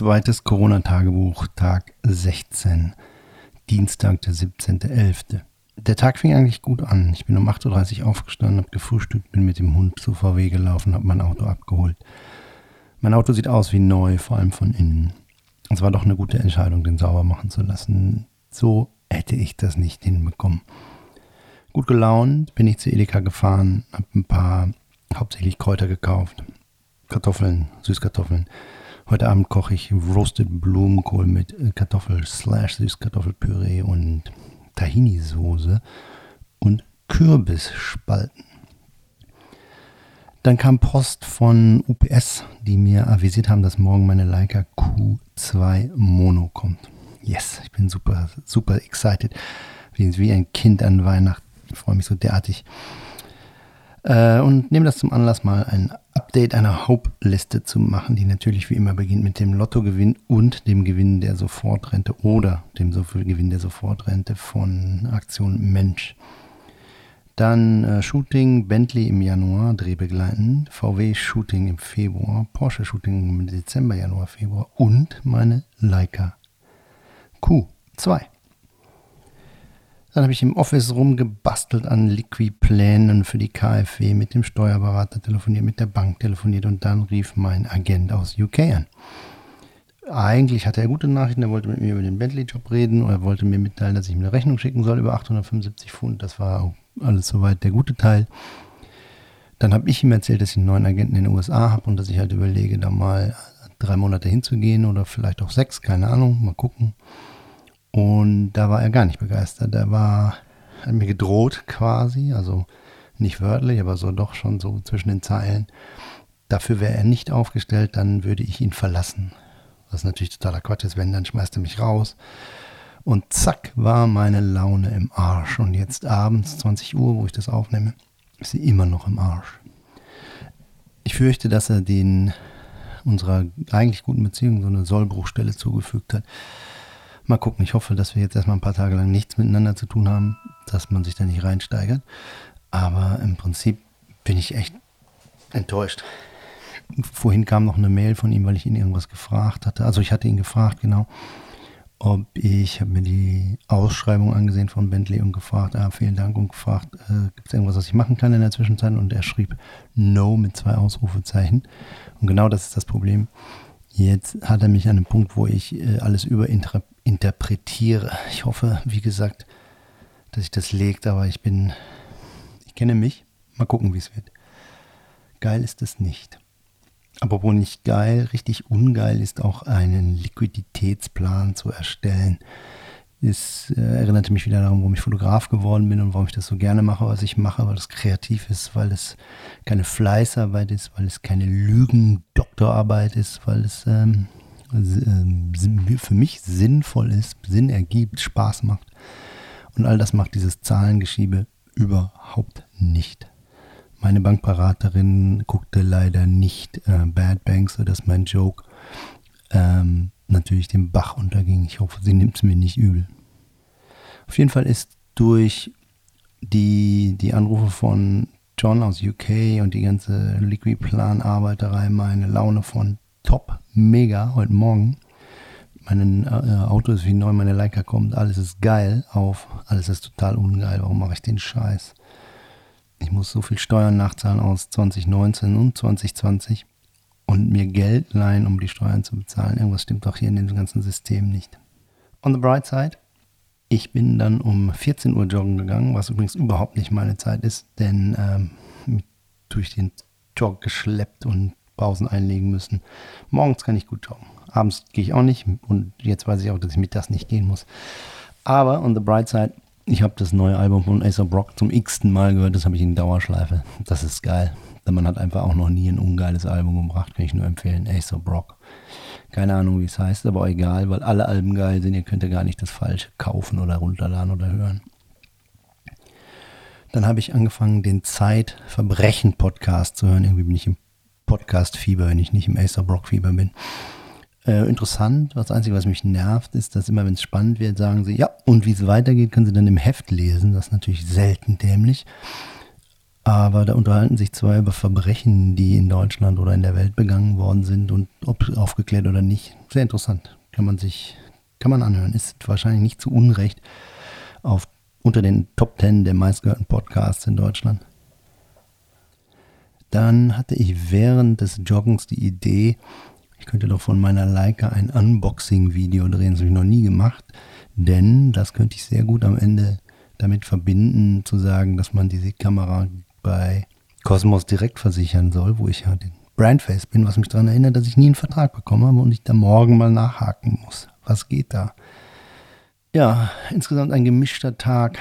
Zweites Corona-Tagebuch, Tag 16. Dienstag, der 17.11. Der Tag fing eigentlich gut an. Ich bin um 8.30 Uhr aufgestanden, habe gefrühstückt, bin mit dem Hund zu VW gelaufen, habe mein Auto abgeholt. Mein Auto sieht aus wie neu, vor allem von innen. Es war doch eine gute Entscheidung, den sauber machen zu lassen. So hätte ich das nicht hinbekommen. Gut gelaunt bin ich zu Edeka gefahren, habe ein paar hauptsächlich Kräuter gekauft. Kartoffeln, Süßkartoffeln. Heute Abend koche ich Roasted Blumenkohl mit Kartoffel slash Süßkartoffelpüree und Tahini-Soße und Kürbisspalten. Dann kam Post von UPS, die mir avisiert haben, dass morgen meine Leica Q2 Mono kommt. Yes, ich bin super, super excited. Wie ein Kind an Weihnachten. Ich freue mich so derartig. Äh, und nehme das zum Anlass, mal ein Update einer Hope-Liste zu machen, die natürlich wie immer beginnt mit dem Lottogewinn und dem Gewinn der Sofortrente oder dem Gewinn der Sofortrente von Aktion Mensch. Dann äh, Shooting Bentley im Januar, drehbegleitend, VW Shooting im Februar, Porsche Shooting im Dezember, Januar, Februar und meine Leica Q2. Dann habe ich im Office rumgebastelt an Liquidplänen für die KfW, mit dem Steuerberater telefoniert, mit der Bank telefoniert und dann rief mein Agent aus UK an. Eigentlich hatte er gute Nachrichten, er wollte mit mir über den Bentley-Job reden oder wollte mir mitteilen, dass ich ihm eine Rechnung schicken soll über 875 Pfund. Das war alles soweit der gute Teil. Dann habe ich ihm erzählt, dass ich einen neuen Agenten in den USA habe und dass ich halt überlege, da mal drei Monate hinzugehen oder vielleicht auch sechs, keine Ahnung, mal gucken. Und da war er gar nicht begeistert. Er war, hat mir gedroht quasi, also nicht wörtlich, aber so doch schon so zwischen den Zeilen. Dafür wäre er nicht aufgestellt, dann würde ich ihn verlassen. Was natürlich totaler Quatsch ist, wenn, dann schmeißt er mich raus. Und zack, war meine Laune im Arsch. Und jetzt abends, 20 Uhr, wo ich das aufnehme, ist sie immer noch im Arsch. Ich fürchte, dass er den unserer eigentlich guten Beziehung so eine Sollbruchstelle zugefügt hat. Mal gucken, ich hoffe, dass wir jetzt erstmal ein paar Tage lang nichts miteinander zu tun haben, dass man sich da nicht reinsteigert. Aber im Prinzip bin ich echt enttäuscht. Vorhin kam noch eine Mail von ihm, weil ich ihn irgendwas gefragt hatte. Also ich hatte ihn gefragt, genau, ob ich habe mir die Ausschreibung angesehen von Bentley und gefragt, ah, vielen Dank und gefragt, äh, gibt es irgendwas, was ich machen kann in der Zwischenzeit? Und er schrieb No mit zwei Ausrufezeichen. Und genau das ist das Problem. Jetzt hat er mich an einem Punkt, wo ich äh, alles überinterpretiere. Ich hoffe, wie gesagt, dass ich das legt, aber ich bin, ich kenne mich. Mal gucken, wie es wird. Geil ist es nicht. Apropos nicht geil, richtig ungeil ist auch einen Liquiditätsplan zu erstellen. Es äh, erinnerte mich wieder daran, warum ich Fotograf geworden bin und warum ich das so gerne mache, was ich mache, weil es kreativ ist, weil es keine Fleißarbeit ist, weil es keine Lügendoktorarbeit ist, weil es ähm, äh, für mich sinnvoll ist, Sinn ergibt, Spaß macht. Und all das macht dieses Zahlengeschiebe überhaupt nicht. Meine Bankberaterin guckte leider nicht äh, Bad Banks, so dass mein Joke ähm, natürlich den Bach unterging. Ich hoffe, sie nimmt es mir nicht übel. Auf jeden Fall ist durch die, die Anrufe von John aus UK und die ganze Liquid-Plan-Arbeiterei meine Laune von top, mega heute Morgen. Mein äh, Auto ist wie neu, meine Leica kommt, alles ist geil auf, alles ist total ungeil. Warum mache ich den Scheiß? Ich muss so viel Steuern nachzahlen aus 2019 und 2020 und mir Geld leihen, um die Steuern zu bezahlen. Irgendwas stimmt doch hier in dem ganzen System nicht. On the bright side, ich bin dann um 14 Uhr joggen gegangen, was übrigens überhaupt nicht meine Zeit ist, denn ähm, durch den Jog geschleppt und Pausen einlegen müssen. Morgens kann ich gut joggen. Abends gehe ich auch nicht und jetzt weiß ich auch, dass ich mittags nicht gehen muss. Aber on the bright side, ich habe das neue Album von Acer Brock zum x-ten Mal gehört, das habe ich in Dauerschleife. Das ist geil. Denn man hat einfach auch noch nie ein ungeiles Album gebracht, kann ich nur empfehlen. Acer Brock. Keine Ahnung, wie es heißt, aber egal, weil alle Alben geil sind. Ihr könnt ja gar nicht das Falsche kaufen oder runterladen oder hören. Dann habe ich angefangen, den Zeitverbrechen-Podcast zu hören. Irgendwie bin ich im Podcast-Fieber, wenn ich nicht im Acer Brock-Fieber bin. Äh, interessant. Das Einzige, was mich nervt, ist, dass immer, wenn es spannend wird, sagen sie, ja, und wie es weitergeht, können sie dann im Heft lesen. Das ist natürlich selten dämlich. Aber da unterhalten sich zwei über Verbrechen, die in Deutschland oder in der Welt begangen worden sind und ob aufgeklärt oder nicht. Sehr interessant. Kann man sich, kann man anhören. Ist wahrscheinlich nicht zu Unrecht auf, unter den Top Ten der meistgehörten Podcasts in Deutschland. Dann hatte ich während des Joggens die Idee, ich könnte doch von meiner Leica ein Unboxing-Video drehen. Das habe ich noch nie gemacht, denn das könnte ich sehr gut am Ende damit verbinden, zu sagen, dass man diese Kamera bei Cosmos direkt versichern soll, wo ich ja den Brandface bin, was mich daran erinnert, dass ich nie einen Vertrag bekommen habe und ich da morgen mal nachhaken muss. Was geht da? Ja, insgesamt ein gemischter Tag.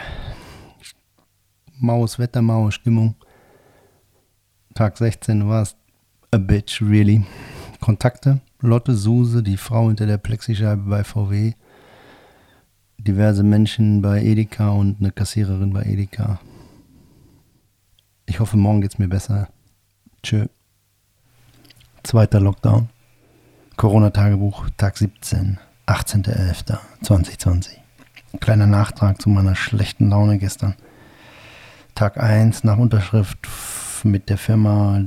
Maues Wetter, maue Stimmung. Tag 16 war es a bitch, really. Kontakte, Lotte Suse, die Frau hinter der Plexischeibe bei VW, diverse Menschen bei Edeka und eine Kassiererin bei Edeka. Ich hoffe, morgen geht es mir besser. Tschö. Zweiter Lockdown. Corona-Tagebuch, Tag 17, 18.11.2020. Kleiner Nachtrag zu meiner schlechten Laune gestern. Tag 1 nach Unterschrift mit der Firma,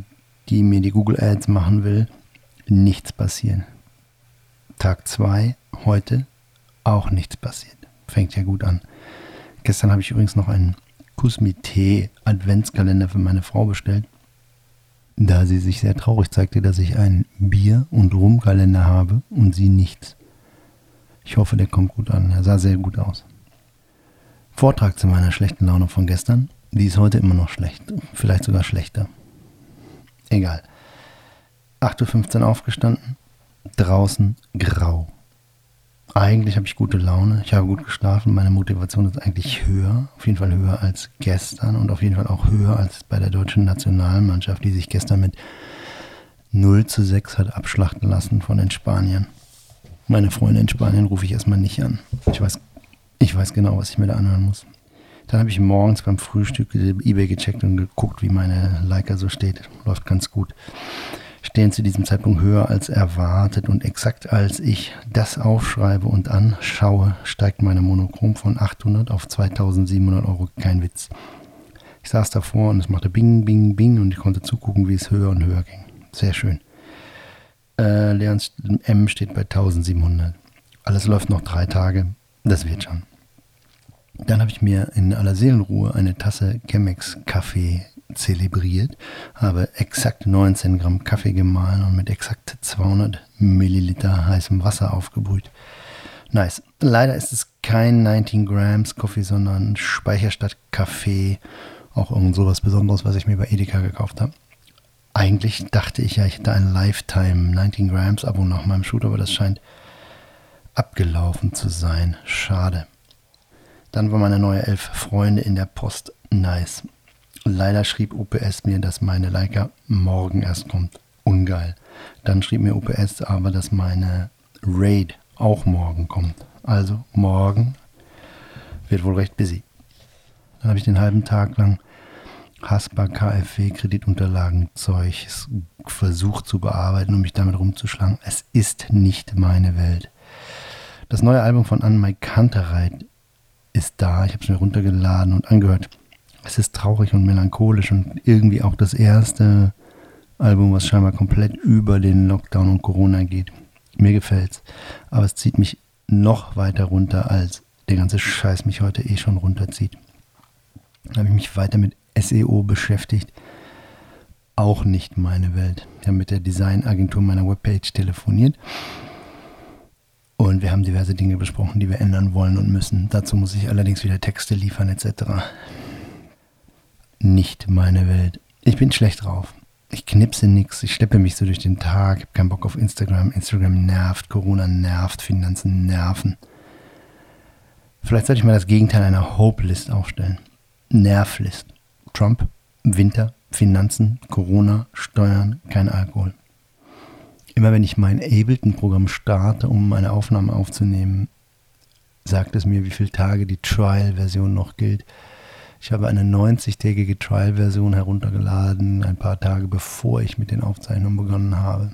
die mir die Google Ads machen will, nichts passieren. Tag 2, heute, auch nichts passiert. Fängt ja gut an. Gestern habe ich übrigens noch einen Kusmite Adventskalender für meine Frau bestellt, da sie sich sehr traurig zeigte, dass ich einen Bier- und Rumkalender habe und sie nichts. Ich hoffe, der kommt gut an. Er sah sehr gut aus. Vortrag zu meiner schlechten Laune von gestern. Die ist heute immer noch schlecht. Vielleicht sogar schlechter. Egal. 8.15 Uhr aufgestanden. Draußen grau. Eigentlich habe ich gute Laune. Ich habe gut geschlafen. Meine Motivation ist eigentlich höher. Auf jeden Fall höher als gestern und auf jeden Fall auch höher als bei der deutschen Nationalmannschaft, die sich gestern mit 0 zu 6 hat abschlachten lassen von den Spaniern. Meine Freunde in Spanien rufe ich erstmal nicht an. Ich weiß, ich weiß genau, was ich mir da anhören muss. Dann habe ich morgens beim Frühstück eBay gecheckt und geguckt, wie meine Leica so steht. Läuft ganz gut. Stehen zu diesem Zeitpunkt höher als erwartet und exakt als ich das aufschreibe und anschaue, steigt meine Monochrom von 800 auf 2700 Euro. Kein Witz. Ich saß davor und es machte Bing, Bing, Bing und ich konnte zugucken, wie es höher und höher ging. Sehr schön. Äh, Leons M steht bei 1700. Alles läuft noch drei Tage. Das wird schon. Dann habe ich mir in aller Seelenruhe eine Tasse Chemex Kaffee zelebriert, habe exakt 19 Gramm Kaffee gemahlen und mit exakt 200 Milliliter heißem Wasser aufgebrüht. Nice. Leider ist es kein 19 Grams Kaffee, sondern Speicherstadt Kaffee. Auch irgend sowas Besonderes, was ich mir bei Edeka gekauft habe. Eigentlich dachte ich ja, ich hätte ein Lifetime 19 Grams Abo nach meinem Shoot, aber das scheint abgelaufen zu sein. Schade. Dann war meine neue elf Freunde in der Post. Nice. Leider schrieb UPS mir, dass meine Leica morgen erst kommt. Ungeil. Dann schrieb mir UPS aber, dass meine Raid auch morgen kommt. Also morgen wird wohl recht busy. Dann habe ich den halben Tag lang Haspa KfW Kreditunterlagen Zeug versucht zu bearbeiten und mich damit rumzuschlagen. Es ist nicht meine Welt. Das neue Album von Anne Kantereit ist da. Ich habe es mir runtergeladen und angehört. Es ist traurig und melancholisch und irgendwie auch das erste Album, was scheinbar komplett über den Lockdown und Corona geht. Mir gefällt's, aber es zieht mich noch weiter runter, als der ganze Scheiß mich heute eh schon runterzieht. Dann habe ich mich weiter mit SEO beschäftigt. Auch nicht meine Welt. Ich habe mit der Designagentur meiner Webpage telefoniert und wir haben diverse Dinge besprochen, die wir ändern wollen und müssen. Dazu muss ich allerdings wieder Texte liefern etc. Nicht meine Welt. Ich bin schlecht drauf. Ich knipse nichts, ich schleppe mich so durch den Tag, habe keinen Bock auf Instagram. Instagram nervt, Corona nervt, Finanzen nerven. Vielleicht sollte ich mal das Gegenteil einer Hope-List aufstellen. Nervlist. Trump, Winter, Finanzen, Corona, Steuern, kein Alkohol immer wenn ich mein Ableton-Programm starte, um meine Aufnahme aufzunehmen, sagt es mir, wie viele Tage die Trial-Version noch gilt. Ich habe eine 90-tägige Trial-Version heruntergeladen, ein paar Tage bevor ich mit den Aufzeichnungen begonnen habe.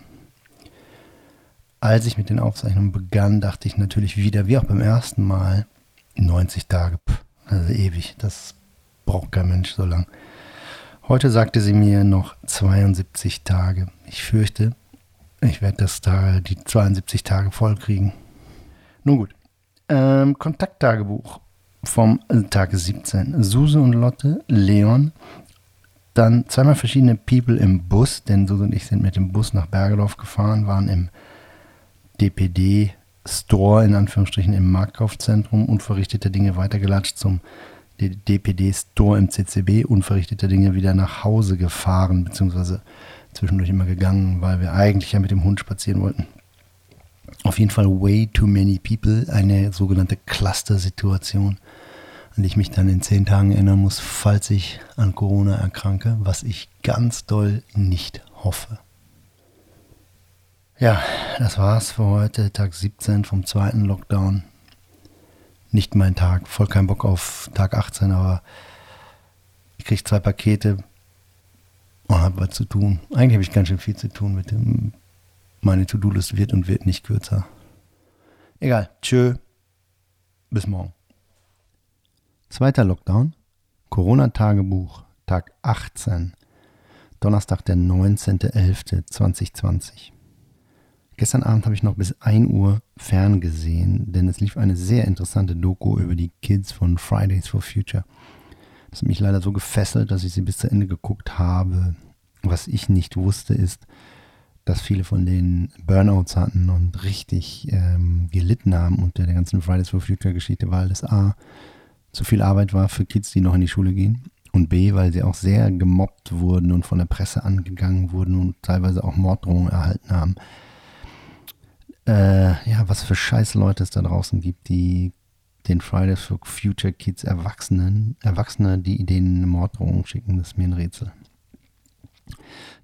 Als ich mit den Aufzeichnungen begann, dachte ich natürlich wieder, wie auch beim ersten Mal, 90 Tage, pff, also ewig, das braucht kein Mensch so lang. Heute sagte sie mir noch 72 Tage. Ich fürchte, ich werde das da, die 72 Tage voll kriegen. Nun gut. Ähm, Kontakttagebuch vom Tag 17. Suse und Lotte, Leon. Dann zweimal verschiedene People im Bus, denn Suse und ich sind mit dem Bus nach Bergedorf gefahren, waren im DPD Store in Anführungsstrichen im Marktkaufzentrum unverrichteter Dinge weitergelatscht zum DPD Store im CCB unverrichteter Dinge wieder nach Hause gefahren, beziehungsweise zwischendurch immer gegangen, weil wir eigentlich ja mit dem Hund spazieren wollten. Auf jeden Fall way too many people, eine sogenannte Cluster-Situation, an die ich mich dann in zehn Tagen erinnern muss, falls ich an Corona erkranke, was ich ganz doll nicht hoffe. Ja, das war's für heute, Tag 17 vom zweiten Lockdown. Nicht mein Tag, voll kein Bock auf Tag 18, aber ich kriege zwei Pakete und habe was zu tun. Eigentlich habe ich ganz schön viel zu tun mit dem. Meine To-Do-List wird und wird nicht kürzer. Egal, tschö. Bis morgen. Zweiter Lockdown. Corona-Tagebuch, Tag 18. Donnerstag, der 19.11.2020. Gestern Abend habe ich noch bis 1 Uhr ferngesehen, denn es lief eine sehr interessante Doku über die Kids von Fridays for Future. Das hat mich leider so gefesselt, dass ich sie bis zu Ende geguckt habe. Was ich nicht wusste, ist, dass viele von denen Burnouts hatten und richtig ähm, gelitten haben unter der ganzen Fridays for Future Geschichte, weil das A, zu viel Arbeit war für Kids, die noch in die Schule gehen. Und B, weil sie auch sehr gemobbt wurden und von der Presse angegangen wurden und teilweise auch Morddrohungen erhalten haben äh, ja, was für scheiß Leute es da draußen gibt, die den Fridays for Future Kids Erwachsenen, Erwachsene, die denen eine Morddrohung schicken, das ist mir ein Rätsel.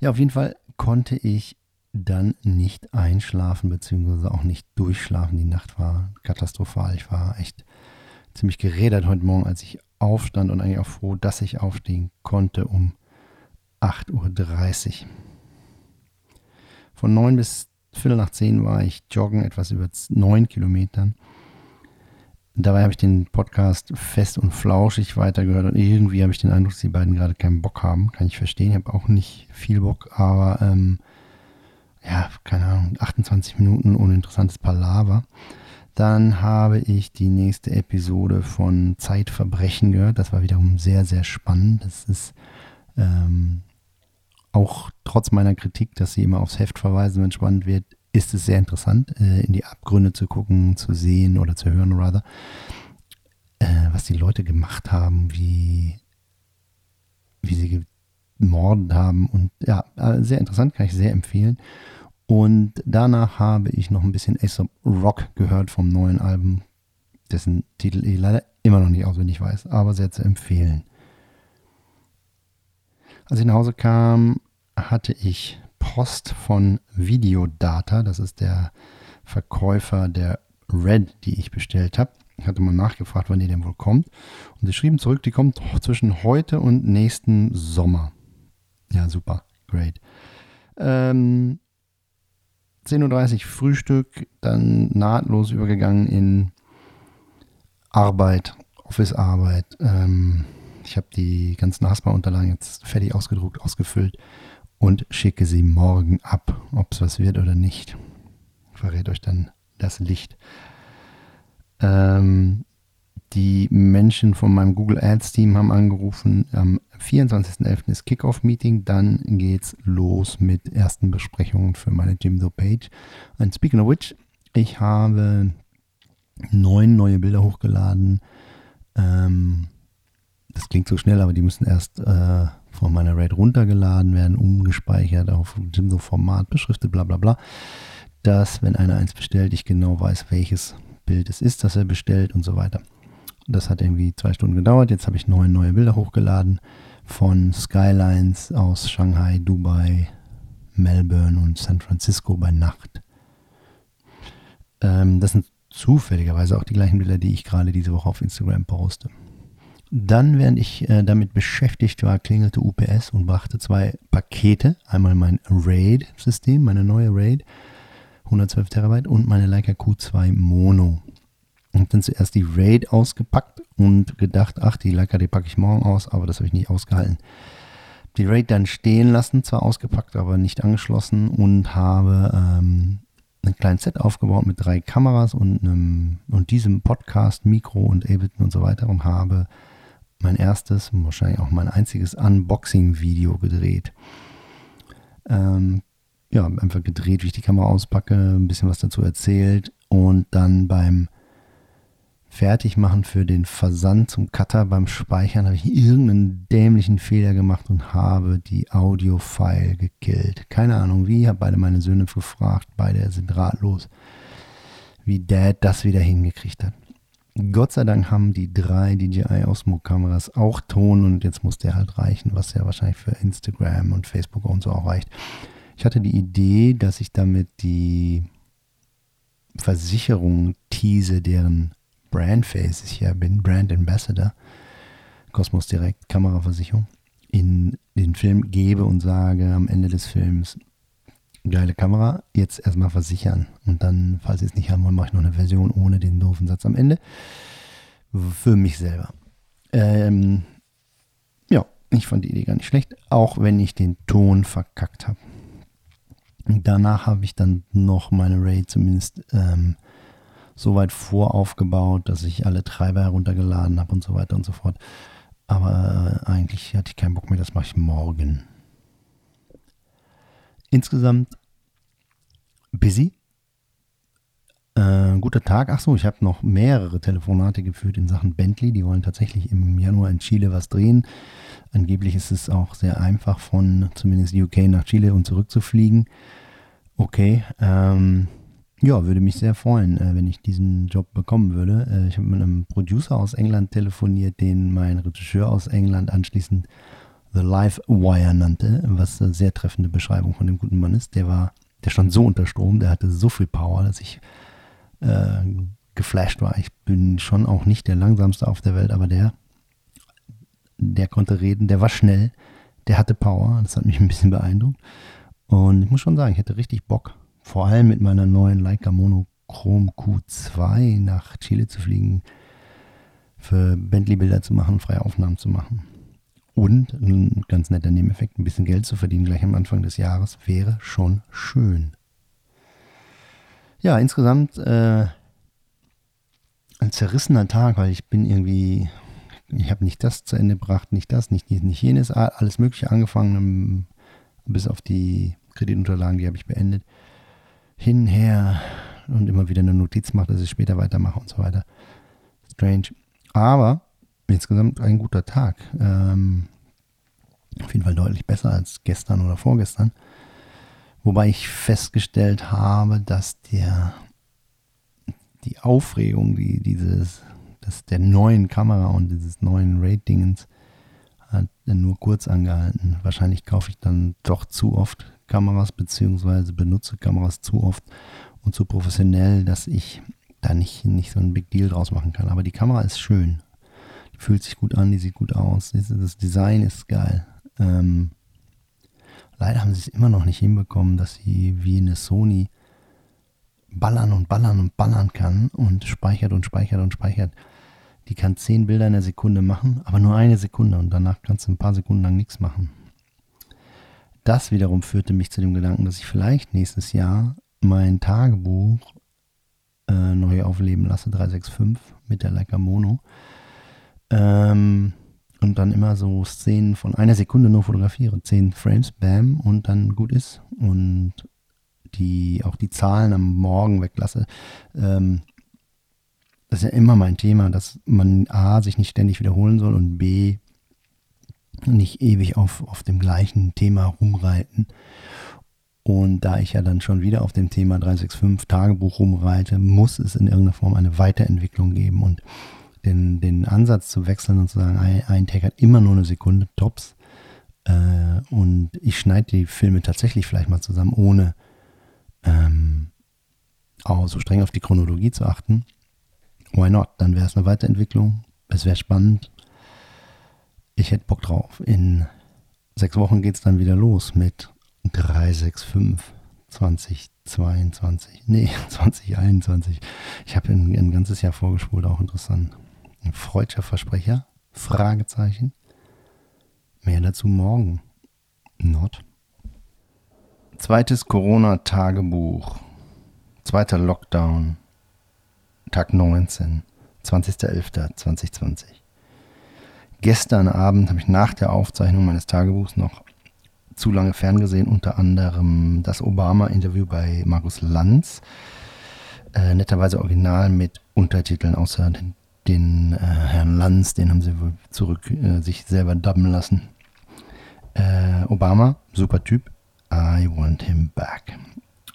Ja, auf jeden Fall konnte ich dann nicht einschlafen, beziehungsweise auch nicht durchschlafen. Die Nacht war katastrophal. Ich war echt ziemlich gerädert heute Morgen, als ich aufstand und eigentlich auch froh, dass ich aufstehen konnte um 8.30 Uhr. Von 9 bis Viertel nach zehn war ich joggen, etwas über neun Kilometern. Dabei habe ich den Podcast fest und flauschig weitergehört und irgendwie habe ich den Eindruck, dass die beiden gerade keinen Bock haben. Kann ich verstehen. Ich habe auch nicht viel Bock, aber ähm, ja, keine Ahnung, 28 Minuten uninteressantes Palaver. Dann habe ich die nächste Episode von Zeitverbrechen gehört. Das war wiederum sehr, sehr spannend. Das ist ähm, auch trotz meiner Kritik, dass sie immer aufs Heft verweisen, wenn es spannend wird, ist es sehr interessant, äh, in die Abgründe zu gucken, zu sehen oder zu hören, rather, äh, was die Leute gemacht haben, wie, wie sie gemordet haben. Und ja, äh, sehr interessant, kann ich sehr empfehlen. Und danach habe ich noch ein bisschen Aesop Rock gehört vom neuen Album, dessen Titel ich leider immer noch nicht auswendig weiß, aber sehr zu empfehlen. Als ich nach Hause kam, hatte ich Post von Videodata. Das ist der Verkäufer der Red, die ich bestellt habe. Ich hatte mal nachgefragt, wann die denn wohl kommt. Und sie schrieben zurück, die kommt zwischen heute und nächsten Sommer. Ja, super. Great. Ähm, 10.30 Uhr Frühstück, dann nahtlos übergegangen in Arbeit, Office-Arbeit. Ähm, ich habe die ganzen Haspa-Unterlagen jetzt fertig ausgedruckt, ausgefüllt und schicke sie morgen ab, ob es was wird oder nicht. Verrät euch dann das Licht. Ähm, die Menschen von meinem Google Ads Team haben angerufen. Am 24.11. ist Kickoff-Meeting. Dann geht's los mit ersten Besprechungen für meine Jimdo Page. Und speaking of which, ich habe neun neue Bilder hochgeladen. Ähm, das klingt so schnell, aber die müssen erst äh, von meiner RAID runtergeladen werden, umgespeichert auf so Format, beschriftet, bla bla bla. Dass, wenn einer eins bestellt, ich genau weiß, welches Bild es ist, das er bestellt und so weiter. Das hat irgendwie zwei Stunden gedauert. Jetzt habe ich neun neue Bilder hochgeladen von Skylines aus Shanghai, Dubai, Melbourne und San Francisco bei Nacht. Ähm, das sind zufälligerweise auch die gleichen Bilder, die ich gerade diese Woche auf Instagram poste. Dann, während ich äh, damit beschäftigt war, klingelte UPS und brachte zwei Pakete. Einmal mein RAID-System, meine neue RAID, 112 Terabyte und meine Leica Q2 Mono. Und dann zuerst die RAID ausgepackt und gedacht, ach, die Leica, die packe ich morgen aus, aber das habe ich nicht ausgehalten. die RAID dann stehen lassen, zwar ausgepackt, aber nicht angeschlossen und habe ähm, ein kleines Set aufgebaut mit drei Kameras und, einem, und diesem Podcast, Mikro und Ableton und so weiter und habe mein erstes und wahrscheinlich auch mein einziges Unboxing-Video gedreht. Ähm, ja, einfach gedreht, wie ich die Kamera auspacke, ein bisschen was dazu erzählt und dann beim Fertigmachen für den Versand zum Cutter beim Speichern habe ich irgendeinen dämlichen Fehler gemacht und habe die Audio-File gekillt. Keine Ahnung wie, habe beide meine Söhne gefragt, beide sind ratlos, wie Dad das wieder hingekriegt hat. Gott sei Dank haben die drei DJI Osmo Kameras auch Ton und jetzt muss der halt reichen, was ja wahrscheinlich für Instagram und Facebook und so auch reicht. Ich hatte die Idee, dass ich damit die Versicherung tease, deren Brandface ich ja bin, Brand Ambassador, Cosmos Direct, Kameraversicherung, in den Film gebe und sage am Ende des Films, geile Kamera, jetzt erstmal versichern. Und dann, falls Sie es nicht haben wollen, mache ich noch eine Version ohne den doofen Satz am Ende. Für mich selber. Ähm, ja, ich fand die Idee gar nicht schlecht, auch wenn ich den Ton verkackt habe. Danach habe ich dann noch meine Raid zumindest ähm, so weit voraufgebaut, dass ich alle Treiber heruntergeladen habe und so weiter und so fort. Aber äh, eigentlich hatte ich keinen Bock mehr, das mache ich morgen. Insgesamt busy. Äh, guter Tag. Achso, ich habe noch mehrere Telefonate geführt in Sachen Bentley. Die wollen tatsächlich im Januar in Chile was drehen. Angeblich ist es auch sehr einfach von zumindest UK nach Chile und zurück zu fliegen. Okay. Ähm, ja, würde mich sehr freuen, äh, wenn ich diesen Job bekommen würde. Äh, ich habe mit einem Producer aus England telefoniert, den mein Regisseur aus England anschließend The Live Wire nannte, was eine sehr treffende Beschreibung von dem guten Mann ist. Der war, der stand so unter Strom, der hatte so viel Power, dass ich äh, geflasht war. Ich bin schon auch nicht der langsamste auf der Welt, aber der, der konnte reden, der war schnell, der hatte Power. Das hat mich ein bisschen beeindruckt. Und ich muss schon sagen, ich hätte richtig Bock, vor allem mit meiner neuen Leica Monochrom Q2 nach Chile zu fliegen, für Bentley-Bilder zu machen, freie Aufnahmen zu machen. Und ein ganz netter Nebeneffekt, ein bisschen Geld zu verdienen gleich am Anfang des Jahres, wäre schon schön. Ja, insgesamt äh, ein zerrissener Tag, weil ich bin irgendwie, ich habe nicht das zu Ende gebracht, nicht das, nicht, nicht jenes, alles Mögliche angefangen, bis auf die Kreditunterlagen, die habe ich beendet hin, her und immer wieder eine Notiz mache, dass ich später weitermache und so weiter. Strange. Aber insgesamt ein guter Tag. Ähm, auf jeden Fall deutlich besser als gestern oder vorgestern. Wobei ich festgestellt habe, dass der, die Aufregung, die dieses, das der neuen Kamera und dieses neuen Ratingens hat nur kurz angehalten. Wahrscheinlich kaufe ich dann doch zu oft Kameras beziehungsweise benutze Kameras zu oft und zu professionell, dass ich da nicht, nicht so ein Big Deal draus machen kann. Aber die Kamera ist schön. Die fühlt sich gut an, die sieht gut aus. Das Design ist geil. Ähm, leider haben sie es immer noch nicht hinbekommen, dass sie wie eine Sony ballern und ballern und ballern kann und speichert und speichert und speichert. Die kann zehn Bilder in der Sekunde machen, aber nur eine Sekunde und danach kannst du ein paar Sekunden lang nichts machen das wiederum führte mich zu dem Gedanken, dass ich vielleicht nächstes Jahr mein Tagebuch äh, neu aufleben lasse, 365 mit der Leica Mono. Ähm, und dann immer so Szenen von einer Sekunde nur fotografiere. Zehn Frames, bam, und dann gut ist. Und die auch die Zahlen am Morgen weglasse. Ähm, das ist ja immer mein Thema, dass man A, sich nicht ständig wiederholen soll und B, nicht ewig auf, auf dem gleichen Thema rumreiten. Und da ich ja dann schon wieder auf dem Thema 365 Tagebuch rumreite, muss es in irgendeiner Form eine Weiterentwicklung geben und den, den Ansatz zu wechseln und zu sagen, ein, ein Tag hat immer nur eine Sekunde, tops. Äh, und ich schneide die Filme tatsächlich vielleicht mal zusammen, ohne ähm, auch so streng auf die Chronologie zu achten. Why not? Dann wäre es eine Weiterentwicklung. Es wäre spannend ich hätte Bock drauf. In sechs Wochen geht es dann wieder los mit 365 2022. Nee, 2021. Ich habe ein, ein, ganzes Jahr vorgespult, auch interessant. Ein freudscher Versprecher? Fragezeichen. Mehr dazu morgen. Not. Zweites Corona-Tagebuch. Zweiter Lockdown. Tag 19. 20.11.2020. Gestern Abend habe ich nach der Aufzeichnung meines Tagebuchs noch zu lange ferngesehen, unter anderem das Obama-Interview bei Markus Lanz. Äh, netterweise original mit Untertiteln, außer den, den äh, Herrn Lanz, den haben sie wohl zurück äh, sich selber dubben lassen. Äh, Obama, super Typ. I want him back.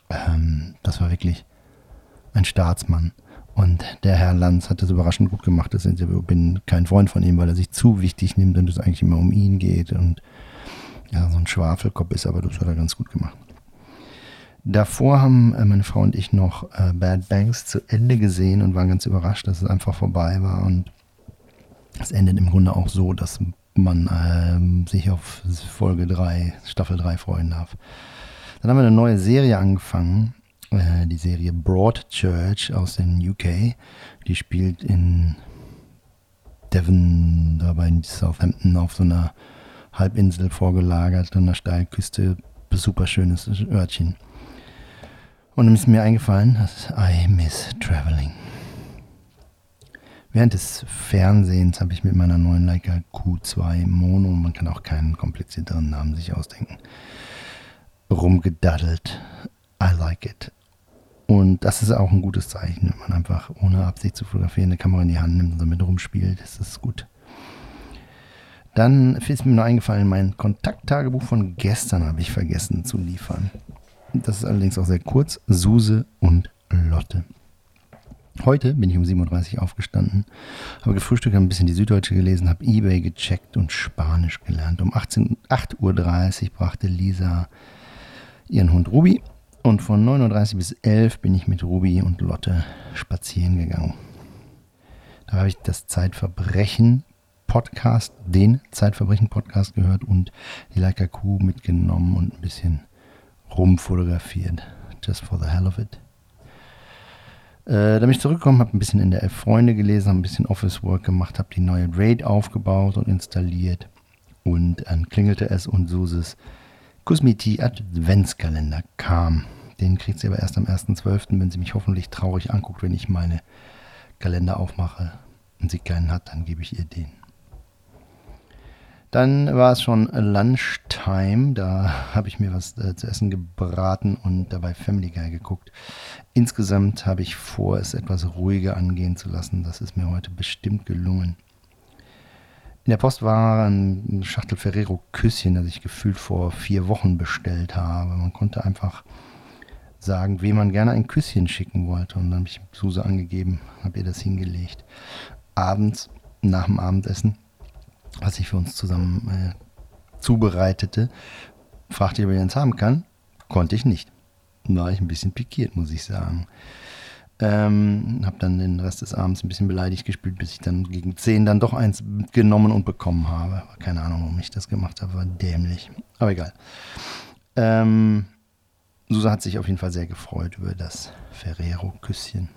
Ähm, das war wirklich ein Staatsmann. Und der Herr Lanz hat das überraschend gut gemacht, Interview. Bin kein Freund von ihm, weil er sich zu wichtig nimmt und es eigentlich immer um ihn geht und ja, so ein Schwafelkopf ist, aber das hat er ganz gut gemacht. Davor haben äh, meine Frau und ich noch äh, Bad Banks zu Ende gesehen und waren ganz überrascht, dass es einfach vorbei war. Und es endet im Grunde auch so, dass man äh, sich auf Folge 3, Staffel 3 freuen darf. Dann haben wir eine neue Serie angefangen, äh, die Serie Broadchurch aus den UK. Die spielt in Devon, dabei in Southampton auf so einer Halbinsel vorgelagert an der Steilküste. Super schönes Örtchen. Und dann ist mir eingefallen, dass I miss traveling. Während des Fernsehens habe ich mit meiner neuen Leica Q2 Mono, man kann auch keinen komplizierteren Namen sich ausdenken, rumgedaddelt. I like it. Und das ist auch ein gutes Zeichen, wenn man einfach ohne Absicht zu fotografieren eine Kamera in die Hand nimmt und damit rumspielt. Das ist gut. Dann ist mir noch eingefallen, mein Kontakttagebuch von gestern habe ich vergessen zu liefern. Das ist allerdings auch sehr kurz. Suse und Lotte. Heute bin ich um 7.30 Uhr aufgestanden, habe gefrühstückt, habe ein bisschen die Süddeutsche gelesen, habe Ebay gecheckt und Spanisch gelernt. Um 8.30 Uhr brachte Lisa ihren Hund Ruby und von 9.30 Uhr bis 11 Uhr bin ich mit Ruby und Lotte spazieren gegangen. Da habe ich das Zeitverbrechen Podcast, den Zeitverbrechen Podcast gehört und die Leica Q mitgenommen und ein bisschen rumfotografiert. Just for the hell of it. Äh, da bin ich zurückgekommen, habe ein bisschen in der Elf Freunde gelesen, habe ein bisschen Office Work gemacht, habe die neue Raid aufgebaut und installiert. Und dann klingelte es und Suses Kusmiti Adventskalender kam. Den kriegt sie aber erst am 1.12., wenn sie mich hoffentlich traurig anguckt, wenn ich meine Kalender aufmache und sie keinen hat, dann gebe ich ihr den. Dann war es schon Lunchtime. Da habe ich mir was äh, zu essen gebraten und dabei Family Guy geguckt. Insgesamt habe ich vor, es etwas ruhiger angehen zu lassen. Das ist mir heute bestimmt gelungen. In der Post war ein Schachtel Ferrero Küsschen, das ich gefühlt vor vier Wochen bestellt habe. Man konnte einfach sagen, wem man gerne ein Küsschen schicken wollte. Und dann habe ich Suse angegeben, habe ihr das hingelegt. Abends, nach dem Abendessen, was ich für uns zusammen äh, zubereitete, fragte ich, ob ich eins haben kann. Konnte ich nicht. War ich ein bisschen pikiert, muss ich sagen. Ähm, habe dann den Rest des Abends ein bisschen beleidigt gespielt, bis ich dann gegen 10 dann doch eins genommen und bekommen habe. Keine Ahnung, warum ich das gemacht habe, war dämlich. Aber egal. Ähm, Susa hat sich auf jeden Fall sehr gefreut über das Ferrero-Küsschen.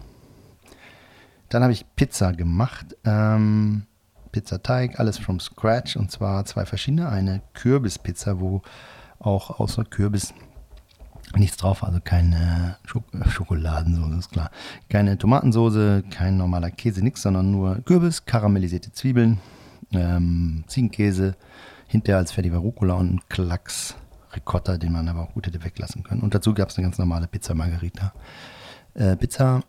Dann habe ich Pizza gemacht. Ähm, Pizzateig, alles from scratch und zwar zwei verschiedene. Eine Kürbispizza, wo auch außer Kürbis nichts drauf, also keine Schok Schokoladensoße, ist klar. Keine Tomatensoße, kein normaler Käse, nichts, sondern nur Kürbis, karamellisierte Zwiebeln, ähm, Ziegenkäse, hinterher als fertiger Rucola und ein Klacks Ricotta, den man aber auch gut hätte weglassen können. Und dazu gab es eine ganz normale Pizza Margarita. Äh, Pizza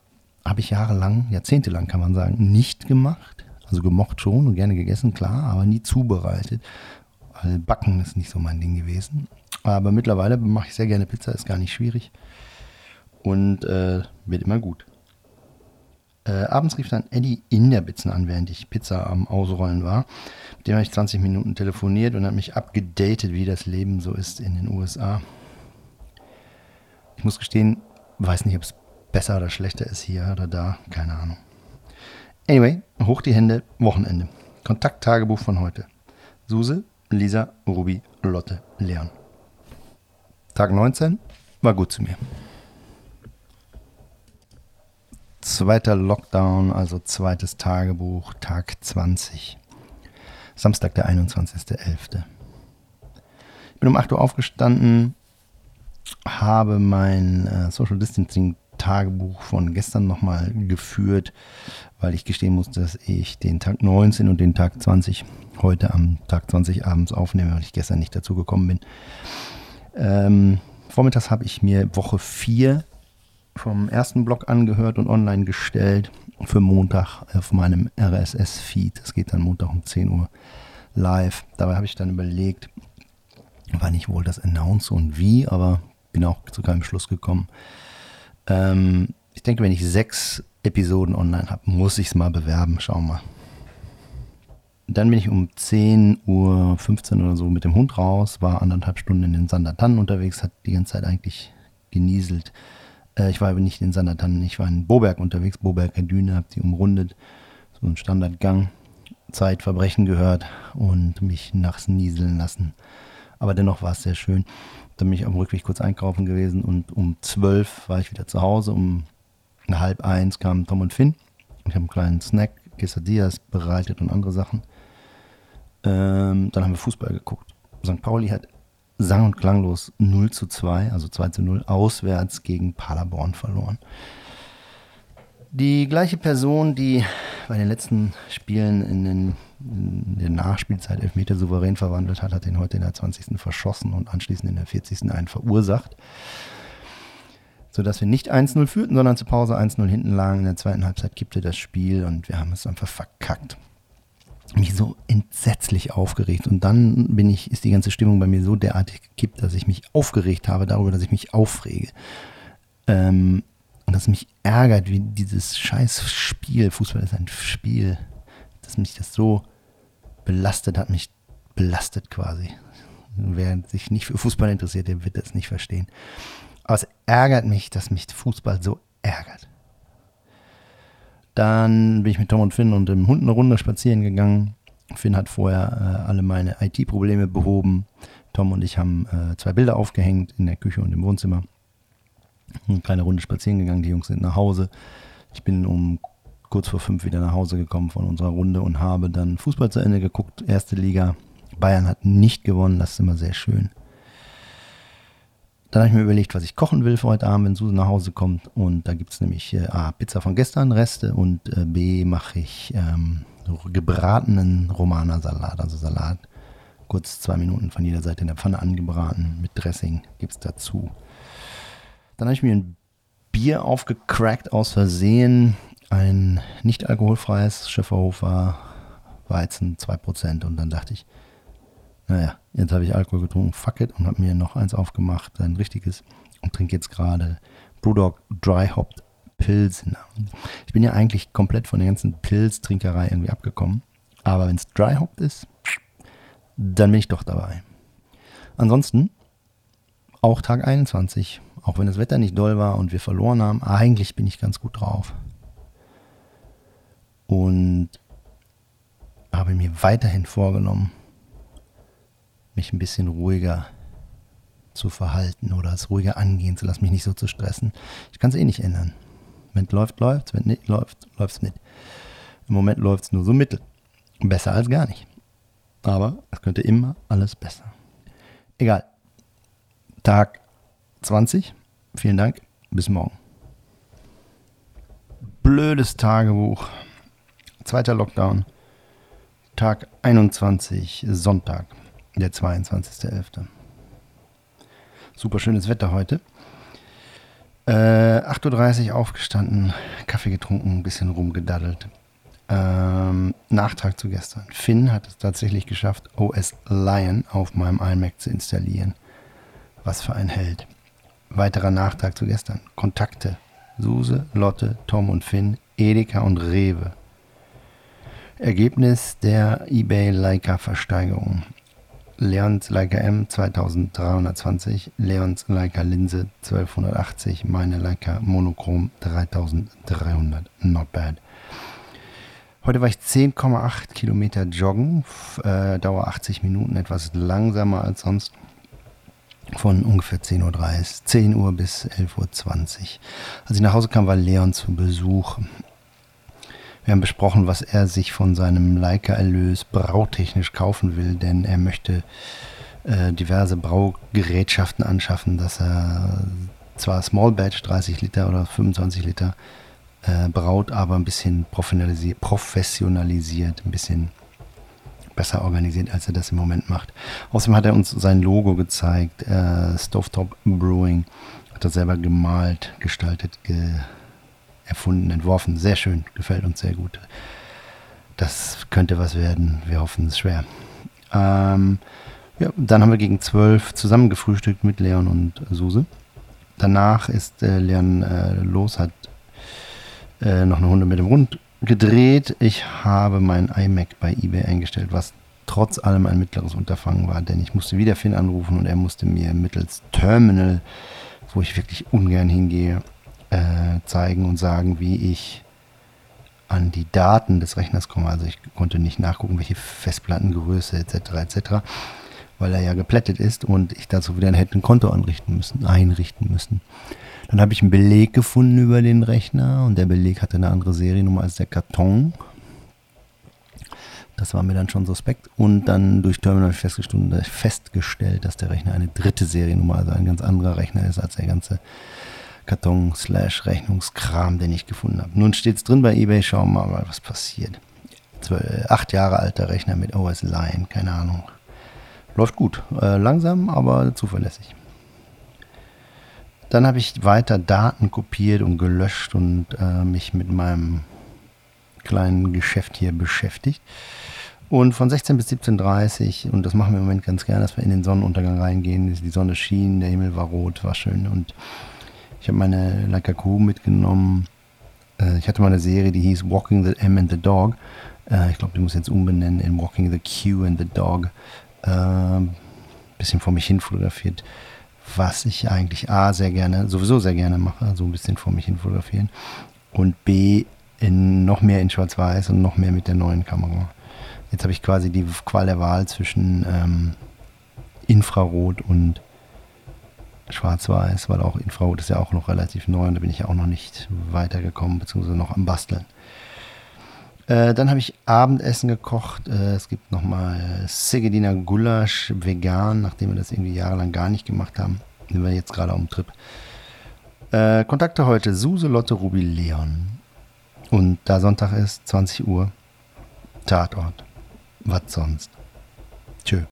habe ich jahrelang, jahrzehntelang kann man sagen, nicht gemacht. Also gemocht schon und gerne gegessen, klar, aber nie zubereitet. Weil Backen ist nicht so mein Ding gewesen. Aber mittlerweile mache ich sehr gerne Pizza, ist gar nicht schwierig. Und äh, wird immer gut. Äh, abends rief dann Eddie in der Bitzen an, während ich Pizza am Ausrollen war. Mit dem habe ich 20 Minuten telefoniert und hat mich abgedatet, wie das Leben so ist in den USA. Ich muss gestehen, weiß nicht, ob es besser oder schlechter ist hier oder da, keine Ahnung. Anyway, hoch die Hände, Wochenende. Kontakttagebuch von heute. Suse, Lisa, Ruby, Lotte, Leon. Tag 19 war gut zu mir. Zweiter Lockdown, also zweites Tagebuch, Tag 20. Samstag, der 21.11. Ich Bin um 8 Uhr aufgestanden, habe mein äh, Social Distancing Tagebuch von gestern nochmal geführt, weil ich gestehen muss, dass ich den Tag 19 und den Tag 20 heute am Tag 20 abends aufnehme, weil ich gestern nicht dazu gekommen bin. Ähm, vormittags habe ich mir Woche 4 vom ersten Blog angehört und online gestellt für Montag auf meinem RSS-Feed. Das geht dann Montag um 10 Uhr live. Dabei habe ich dann überlegt, wann ich wohl das announce und wie, aber bin auch zu keinem Schluss gekommen. Ähm, ich denke, wenn ich sechs Episoden online habe, muss ich es mal bewerben. Schauen wir mal. Dann bin ich um 10 Uhr 15 oder so mit dem Hund raus, war anderthalb Stunden in den Sandertannen unterwegs, hat die ganze Zeit eigentlich genieselt. Äh, ich war aber nicht in Sandertannen, ich war in Boberg unterwegs, Boberger Düne, hab die umrundet. So ein Standardgang, Zeitverbrechen gehört und mich nachts nieseln lassen. Aber dennoch war es sehr schön. Dann bin ich am Rückweg kurz einkaufen gewesen und um 12 war ich wieder zu Hause. Um halb eins kamen Tom und Finn. Ich habe einen kleinen Snack, Quesadillas bereitet und andere Sachen. Ähm, dann haben wir Fußball geguckt. St. Pauli hat sang- und klanglos 0 zu 2, also 2 zu 0, auswärts gegen Paderborn verloren. Die gleiche Person, die bei den letzten Spielen in, den, in der Nachspielzeit Elfmeter souverän verwandelt hat, hat den heute in der 20. verschossen und anschließend in der 40. einen verursacht. Sodass wir nicht 1-0 führten, sondern zur Pause 1-0 hinten lagen. In der zweiten Halbzeit kippte das Spiel und wir haben es einfach verkackt mich so entsetzlich aufgeregt. Und dann bin ich, ist die ganze Stimmung bei mir so derartig gekippt, dass ich mich aufgeregt habe darüber, dass ich mich aufrege. Ähm, und dass mich ärgert, wie dieses scheiß Spiel, Fußball ist ein Spiel, dass mich das so belastet hat, mich belastet quasi. Wer sich nicht für Fußball interessiert, der wird das nicht verstehen. Aber es ärgert mich, dass mich Fußball so ärgert. Dann bin ich mit Tom und Finn und dem Hund eine Runde spazieren gegangen. Finn hat vorher äh, alle meine IT-Probleme behoben. Tom und ich haben äh, zwei Bilder aufgehängt in der Küche und im Wohnzimmer. Eine kleine Runde spazieren gegangen, die Jungs sind nach Hause. Ich bin um kurz vor fünf wieder nach Hause gekommen von unserer Runde und habe dann Fußball zu Ende geguckt. Erste Liga. Bayern hat nicht gewonnen, das ist immer sehr schön. Dann habe ich mir überlegt, was ich kochen will für heute Abend, wenn Susan nach Hause kommt. Und da gibt es nämlich äh, A, Pizza von gestern, Reste und äh, B, mache ich ähm, gebratenen Romaner-Salat, also Salat. Kurz zwei Minuten von jeder Seite in der Pfanne angebraten, mit Dressing gibt es dazu. Dann habe ich mir ein Bier aufgecrackt aus Versehen. Ein nicht alkoholfreies Schäferhofer Weizen, 2%. Und dann dachte ich, naja, jetzt habe ich Alkohol getrunken, fuck it, und habe mir noch eins aufgemacht, ein richtiges, und trinke jetzt gerade Brewdog Dry Hopped Pilsner. Ich bin ja eigentlich komplett von der ganzen Pilztrinkerei irgendwie abgekommen, aber wenn es Dry Hopped ist, dann bin ich doch dabei. Ansonsten, auch Tag 21, auch wenn das Wetter nicht doll war und wir verloren haben, eigentlich bin ich ganz gut drauf. Und habe mir weiterhin vorgenommen, mich ein bisschen ruhiger zu verhalten oder es ruhiger angehen zu lassen, mich nicht so zu stressen. Ich kann es eh nicht ändern. Wenn es läuft, läuft. Wenn nicht läuft, läuft es nicht. Im Moment läuft es nur so mittel. Besser als gar nicht. Aber es könnte immer alles besser. Egal. Tag 20. Vielen Dank. Bis morgen. Blödes Tagebuch. Zweiter Lockdown. Tag 21. Sonntag der 22.11. Super schönes Wetter heute. Äh, 8.30 Uhr aufgestanden, Kaffee getrunken, ein bisschen rumgedaddelt. Ähm, Nachtrag zu gestern. Finn hat es tatsächlich geschafft, OS Lion auf meinem iMac zu installieren. Was für ein Held. Weiterer Nachtrag zu gestern. Kontakte. Suse, Lotte, Tom und Finn, Edeka und Rewe. Ergebnis der eBay Leica Versteigerung. Leons Leica M 2320, Leons Leica Linse 1280, meine Leica Monochrom 3300. Not bad. Heute war ich 10,8 Kilometer joggen, äh, Dauer 80 Minuten, etwas langsamer als sonst. Von ungefähr 10.30 Uhr, 10 Uhr bis 11.20 Uhr. Als ich nach Hause kam, war Leon zu Besuch. Wir haben besprochen, was er sich von seinem Leica-Erlös brautechnisch kaufen will, denn er möchte äh, diverse Braugerätschaften anschaffen, dass er zwar Small Batch 30 Liter oder 25 Liter äh, braut, aber ein bisschen professionalisiert, ein bisschen besser organisiert, als er das im Moment macht. Außerdem hat er uns sein Logo gezeigt, äh, Stovetop Brewing, hat er selber gemalt, gestaltet, ge erfunden, entworfen. Sehr schön, gefällt uns sehr gut. Das könnte was werden, wir hoffen es schwer. Ähm, ja, dann haben wir gegen zwölf zusammen gefrühstückt mit Leon und Suse. Danach ist äh, Leon äh, los, hat äh, noch eine Runde mit dem Rund gedreht. Ich habe mein iMac bei eBay eingestellt, was trotz allem ein mittleres Unterfangen war, denn ich musste wieder Finn anrufen und er musste mir mittels Terminal, wo ich wirklich ungern hingehe, äh, zeigen und sagen, wie ich an die Daten des Rechners komme. Also ich konnte nicht nachgucken, welche Festplattengröße etc. etc weil er ja geplättet ist und ich dazu wieder hätte ein Konto anrichten müssen, einrichten müssen. Dann habe ich einen Beleg gefunden über den Rechner und der Beleg hatte eine andere Seriennummer als der Karton. Das war mir dann schon suspekt. Und dann durch Terminal festgestellt, festgestellt, dass der Rechner eine dritte Seriennummer, also ein ganz anderer Rechner ist als der ganze Karton-Rechnungskram, den ich gefunden habe. Nun steht es drin bei eBay, schauen wir mal, was passiert. Zwölf, acht Jahre alter Rechner mit OS Line, keine Ahnung. Läuft gut. Äh, langsam, aber zuverlässig. Dann habe ich weiter Daten kopiert und gelöscht und äh, mich mit meinem kleinen Geschäft hier beschäftigt. Und von 16 bis 17.30 Uhr, und das machen wir im Moment ganz gerne, dass wir in den Sonnenuntergang reingehen. Die Sonne schien, der Himmel war rot, war schön. Und ich habe meine Leica Q mitgenommen. Äh, ich hatte mal eine Serie, die hieß Walking the M and the Dog. Äh, ich glaube, die muss jetzt umbenennen in Walking the Q and the Dog äh, bisschen vor mich hin fotografiert, was ich eigentlich A sehr gerne, sowieso sehr gerne mache, so ein bisschen vor mich hin fotografieren und B in noch mehr in Schwarz-Weiß und noch mehr mit der neuen Kamera. Jetzt habe ich quasi die Qual der Wahl zwischen ähm, Infrarot und Schwarz-Weiß, weil auch Infrarot ist ja auch noch relativ neu und da bin ich ja auch noch nicht weitergekommen, beziehungsweise noch am Basteln. Äh, dann habe ich Abendessen gekocht. Äh, es gibt nochmal Segediner Gulasch vegan, nachdem wir das irgendwie jahrelang gar nicht gemacht haben. Sind wir jetzt gerade auf dem Trip. Äh, Kontakte heute: Suse, Lotte, Ruby, Leon. Und da Sonntag ist, 20 Uhr, Tatort. Was sonst? Tschö.